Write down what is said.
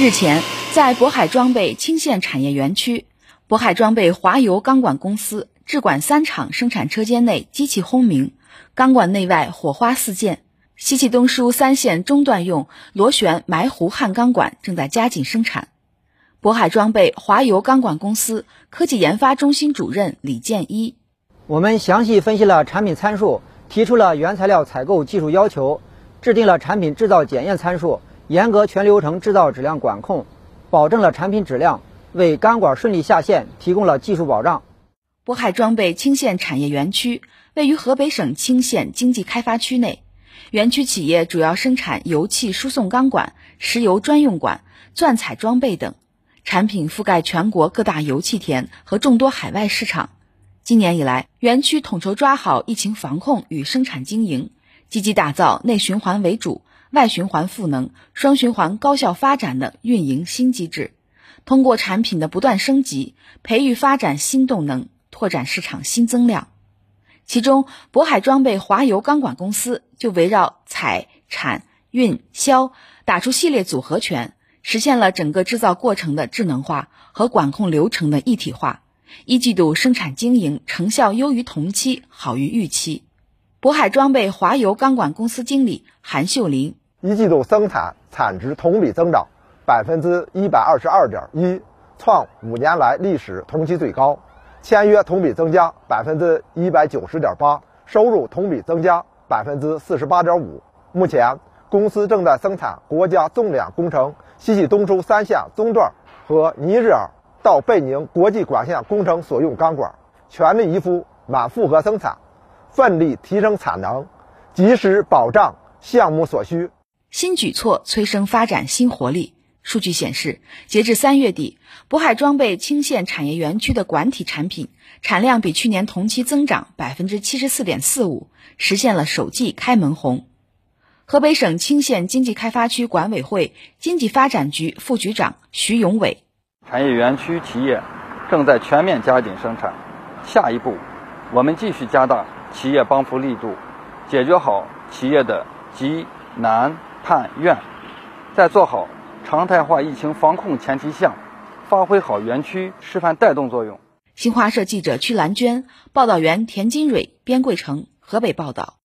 日前，在渤海装备青县产业园区，渤海装备华油钢管公司制管三厂生产车间内机器轰鸣，钢管内外火花四溅。西气东输三线中段用螺旋埋弧焊钢管正在加紧生产。渤海装备华油钢管公司科技研发中心主任李建一：我们详细分析了产品参数，提出了原材料采购技术要求，制定了产品制造检验参数。严格全流程制造质量管控，保证了产品质量，为钢管顺利下线提供了技术保障。渤海装备青县产业园区位于河北省青县经济开发区内，园区企业主要生产油气输送钢管、石油专用管、钻采装备等产品，覆盖全国各大油气田和众多海外市场。今年以来，园区统筹抓好疫情防控与生产经营，积极打造内循环为主。外循环赋能、双循环高效发展的运营新机制，通过产品的不断升级，培育发展新动能，拓展市场新增量。其中，渤海装备华油钢管公司就围绕采、产、运、销，打出系列组合拳，实现了整个制造过程的智能化和管控流程的一体化。一季度生产经营成效优于同期，好于预期。渤海装备华油钢管公司经理韩秀林：一季度生产产值同比增长百分之一百二十二点一，创五年来历史同期最高；签约同比增加百分之一百九十点八，收入同比增加百分之四十八点五。目前，公司正在生产国家重点工程西气东输三线中段和尼日尔到贝宁国际管线工程所用钢管，全力以赴满负荷生产。奋力提升产能，及时保障项目所需。新举措催生发展新活力。数据显示，截至三月底，渤海装备青县产业园区的管体产品产量比去年同期增长百分之七十四点四五，实现了首季开门红。河北省青县经济开发区管委会经济发展局副局长徐永伟：产业园区企业正在全面加紧生产，下一步我们继续加大。企业帮扶力度，解决好企业的急难盼愿，在做好常态化疫情防控前提下，发挥好园区示范带动作用。新华社记者屈兰娟、报道员田金蕊、边桂成，河北报道。